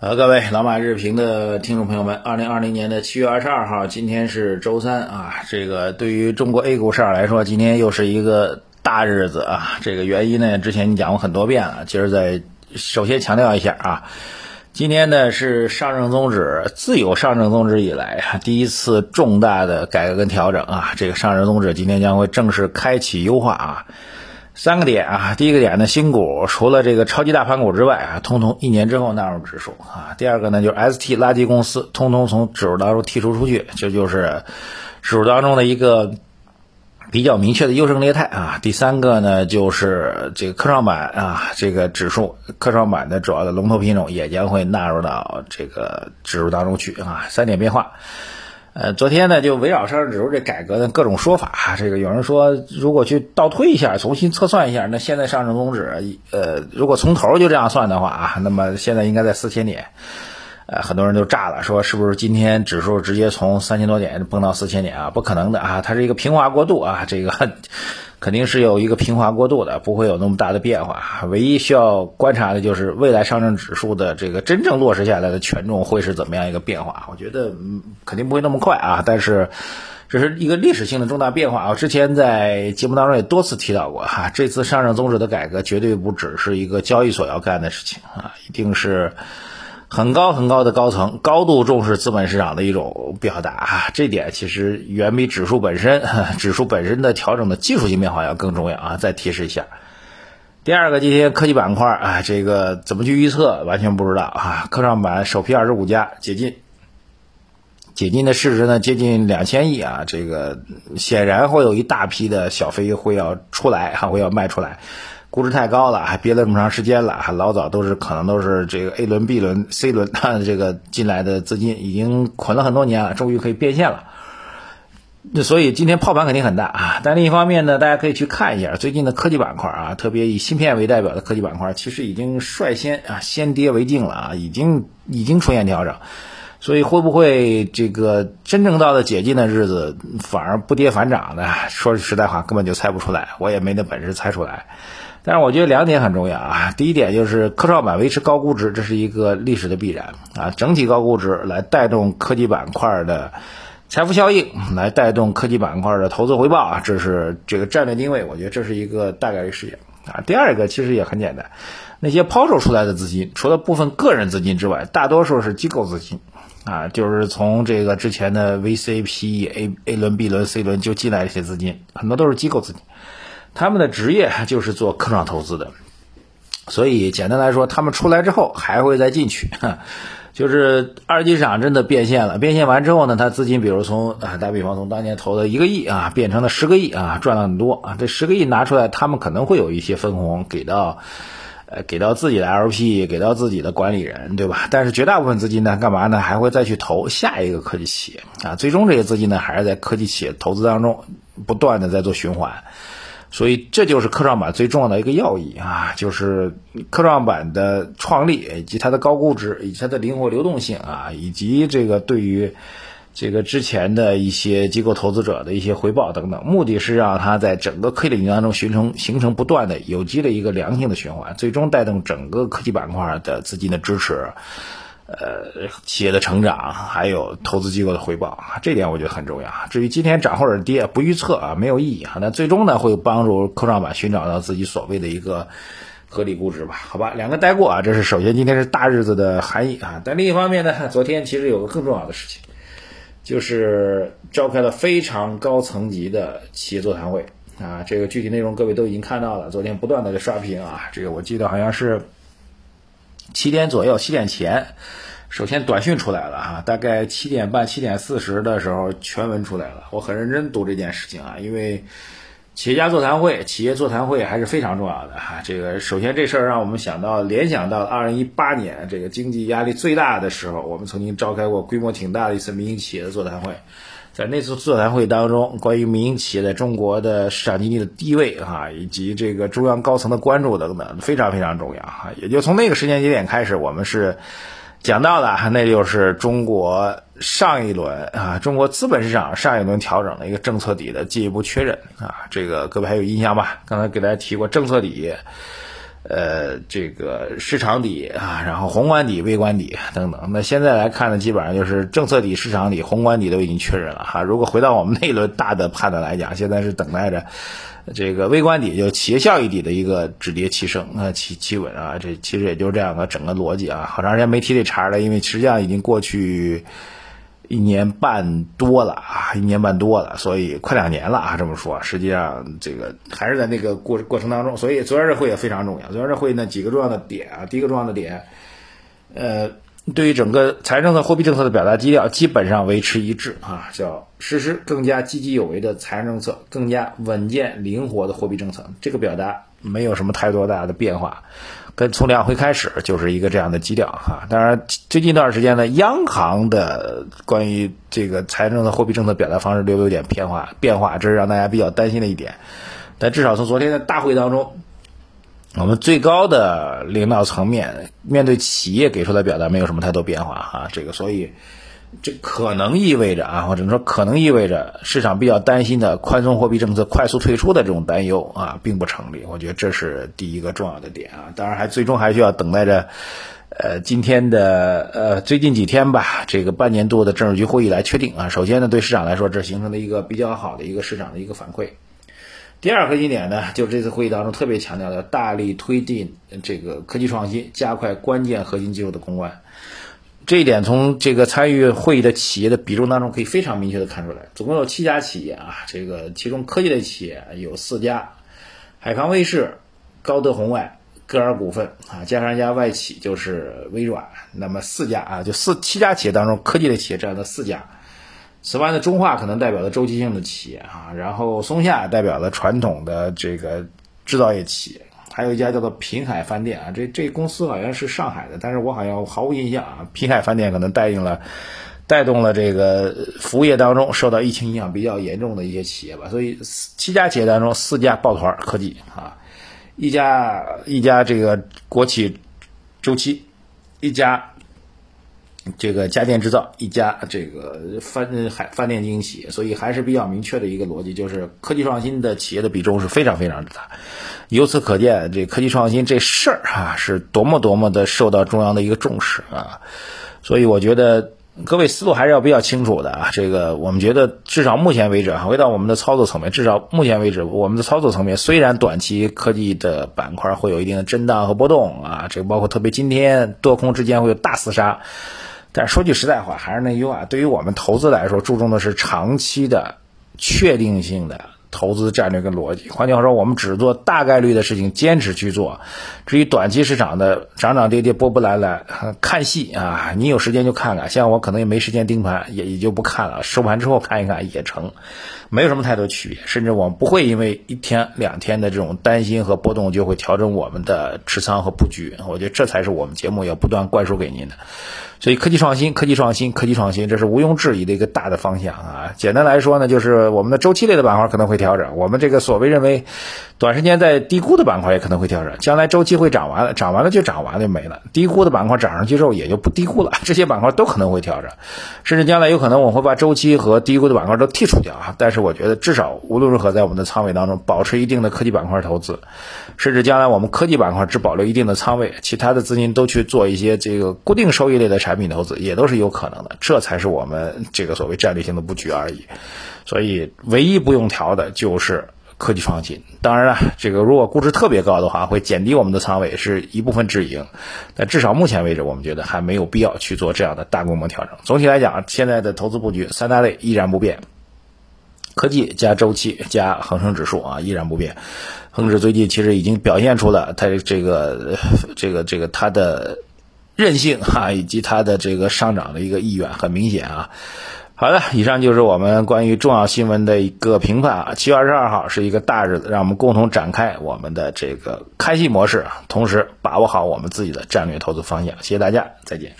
呃，各位老马日评的听众朋友们，二零二零年的七月二十二号，今天是周三啊。这个对于中国 A 股市场来说，今天又是一个大日子啊。这个原因呢，之前你讲过很多遍了，今儿再首先强调一下啊。今天呢是上证综指自有上证综指以来啊第一次重大的改革跟调整啊。这个上证综指今天将会正式开启优化啊。三个点啊，第一个点呢，新股除了这个超级大盘股之外啊，通通一年之后纳入指数啊。第二个呢，就是 ST 垃圾公司通通从指数当中剔除出去，这就是指数当中的一个比较明确的优胜劣汰啊。第三个呢，就是这个科创板啊，这个指数科创板的主要的龙头品种也将会纳入到这个指数当中去啊。三点变化。呃，昨天呢，就围绕上证指数这改革的各种说法，这个有人说，如果去倒推一下，重新测算一下，那现在上证综指，呃，如果从头就这样算的话啊，那么现在应该在四千点，呃，很多人都炸了，说是不是今天指数直接从三千多点蹦到四千点啊？不可能的啊，它是一个平滑过渡啊，这个。肯定是有一个平滑过渡的，不会有那么大的变化。唯一需要观察的就是未来上证指数的这个真正落实下来的权重会是怎么样一个变化。我觉得嗯，肯定不会那么快啊。但是这是一个历史性的重大变化。我之前在节目当中也多次提到过哈，这次上证综指的改革绝对不只是一个交易所要干的事情啊，一定是。很高很高的高层高度重视资本市场的一种表达啊，这点其实远比指数本身 指数本身的调整的技术性变化要更重要啊。再提示一下，第二个今天科技板块啊，这个怎么去预测完全不知道啊。科创板首批二十五家解禁，解禁的市值呢接近两千亿啊，这个显然会有一大批的小飞会要出来还会要卖出来。估值太高了，还憋了这么长时间了，还老早都是可能都是这个 A 轮、B 轮、C 轮 这个进来的资金已经捆了很多年了，终于可以变现了。那所以今天泡盘肯定很大啊。但另一方面呢，大家可以去看一下最近的科技板块啊，特别以芯片为代表的科技板块，其实已经率先啊先跌为敬了啊，已经已经出现调整。所以会不会这个真正到了解禁的日子反而不跌反涨呢？说句实在话，根本就猜不出来，我也没那本事猜出来。但是我觉得两点很重要啊，第一点就是科创板维持高估值，这是一个历史的必然啊，整体高估值来带动科技板块的财富效应，来带动科技板块的投资回报啊，这是这个战略定位，我觉得这是一个大概率事件啊。第二个其实也很简单，那些抛售出来的资金，除了部分个人资金之外，大多数是机构资金啊，就是从这个之前的 VC、PE、A A 轮、B 轮、C 轮就进来一些资金，很多都是机构资金。他们的职业就是做科创投资的，所以简单来说，他们出来之后还会再进去，就是二级市场真的变现了。变现完之后呢，他资金比如从啊，打比方从当年投的一个亿啊，变成了十个亿啊，赚了很多啊。这十个亿拿出来，他们可能会有一些分红给到，呃，给到自己的 LP，给到自己的管理人，对吧？但是绝大部分资金呢，干嘛呢？还会再去投下一个科技企业啊。最终这些资金呢，还是在科技企业投资当中不断的在做循环。所以这就是科创板最重要的一个要义啊，就是科创板的创立以及它的高估值，以及它的灵活流动性啊，以及这个对于这个之前的一些机构投资者的一些回报等等，目的是让它在整个科技领域当中形成形成不断的有机的一个良性的循环，最终带动整个科技板块的资金的支持。呃，企业的成长，还有投资机构的回报，这点我觉得很重要。至于今天涨或者跌，不预测啊，没有意义啊。那最终呢，会帮助科创板寻找到自己所谓的一个合理估值吧？好吧，两个带过啊，这是首先今天是大日子的含义啊。但另一方面呢，昨天其实有个更重要的事情，就是召开了非常高层级的企业座谈会啊。这个具体内容各位都已经看到了，昨天不断的在刷屏啊。这个我记得好像是。七点左右，七点前，首先短讯出来了啊，大概七点半、七点四十的时候，全文出来了。我很认真读这件事情啊，因为企业家座谈会、企业座谈会还是非常重要的哈。这个首先这事儿让我们想到联想到二零一八年这个经济压力最大的时候，我们曾经召开过规模挺大的一次民营企业的座谈会。在那次座谈会当中，关于民营企业在中国的市场经济的地位啊，以及这个中央高层的关注等等，非常非常重要啊。也就从那个时间节点开始，我们是讲到的，那就是中国上一轮啊，中国资本市场上一轮调整的一个政策底的进一步确认啊。这个各位还有印象吧？刚才给大家提过政策底，呃，这个市场底啊，然后宏观底、微观底等等。那现在来看呢，基本上就是政策底、市场底、宏观底都已经确认了哈。如果回到我们那一轮大的判断来讲，现在是等待着这个微观底，就企业效益底的一个止跌企升啊，企企稳啊。这其实也就这样的整个逻辑啊。好长时间没提这茬了，因为实际上已经过去。一年半多了啊，一年半多了，所以快两年了啊。这么说，实际上这个还是在那个过过程当中。所以昨天这会也非常重要。昨天这会呢几个重要的点啊，第一个重要的点，呃，对于整个财政的、货币政策的表达基调基本上维持一致啊，叫实施更加积极有为的财政政策，更加稳健灵活的货币政策。这个表达没有什么太多大的变化。跟从两会开始就是一个这样的基调哈，当然最近一段时间呢，央行的关于这个财政的货币政策表达方式略有点变化变化，这是让大家比较担心的一点。但至少从昨天的大会当中，我们最高的领导层面面对企业给出的表达没有什么太多变化哈，这个所以。这可能意味着啊，或者说可能意味着市场比较担心的宽松货币政策快速退出的这种担忧啊，并不成立。我觉得这是第一个重要的点啊。当然，还最终还需要等待着，呃，今天的呃最近几天吧，这个半年度的政治局会议来确定啊。首先呢，对市场来说，这形成了一个比较好的一个市场的一个反馈。第二核心点呢，就是这次会议当中特别强调的，大力推进这个科技创新，加快关键核心技术的攻关。这一点从这个参与会议的企业的比重当中可以非常明确的看出来，总共有七家企业啊，这个其中科技类企业有四家，海康威视、高德红外、歌尔股份啊，加上一家外企就是微软，那么四家啊，就四七家企业当中，科技类企业占了四家。此外呢，中化可能代表了周期性的企业啊，然后松下代表了传统的这个制造业企业。还有一家叫做平海饭店啊，这这公司好像是上海的，但是我好像毫无印象啊。平海饭店可能带应了，带动了这个服务业当中受到疫情影响比较严重的一些企业吧。所以七家企业当中，四家抱团科技啊，一家一家这个国企周期，一家这个家电制造，一家这个饭海饭店经营企业。所以还是比较明确的一个逻辑，就是科技创新的企业的比重是非常非常之大。由此可见，这科技创新这事儿啊，是多么多么的受到中央的一个重视啊！所以我觉得各位思路还是要比较清楚的啊。这个我们觉得，至少目前为止啊，回到我们的操作层面，至少目前为止，我们的操作层面虽然短期科技的板块会有一定的震荡和波动啊，这个包括特别今天多空之间会有大厮杀，但说句实在话，还是那句话，对于我们投资来说，注重的是长期的确定性的。投资战略跟逻辑，换句话说，我们只做大概率的事情，坚持去做。至于短期市场的涨涨跌跌、波波澜澜，看戏啊，你有时间就看看。像我可能也没时间盯盘，也也就不看了。收盘之后看一看也成，没有什么太多区别。甚至我们不会因为一天两天的这种担心和波动，就会调整我们的持仓和布局。我觉得这才是我们节目要不断灌输给您的。所以科技创新，科技创新，科技创新，这是毋庸置疑的一个大的方向啊。简单来说呢，就是我们的周期类的板块可能会调整，我们这个所谓认为短时间在低估的板块也可能会调整。将来周期会涨完了，涨完了就涨完了就没了。低估的板块涨上去之后也就不低估了，这些板块都可能会调整，甚至将来有可能我会把周期和低估的板块都剔除掉啊。但是我觉得至少无论如何在我们的仓位当中保持一定的科技板块投资，甚至将来我们科技板块只保留一定的仓位，其他的资金都去做一些这个固定收益类的。产品投资也都是有可能的，这才是我们这个所谓战略性的布局而已。所以，唯一不用调的就是科技创新。当然了，这个如果估值特别高的话，会减低我们的仓位，是一部分止盈。但至少目前为止，我们觉得还没有必要去做这样的大规模调整。总体来讲，现在的投资布局三大类依然不变：科技加周期加恒生指数啊，依然不变。恒指最近其实已经表现出了它这个这个这个它的。韧性哈，以及它的这个上涨的一个意愿很明显啊。好的，以上就是我们关于重要新闻的一个评判啊。七月二十二号是一个大日子，让我们共同展开我们的这个开戏模式，同时把握好我们自己的战略投资方向。谢谢大家，再见。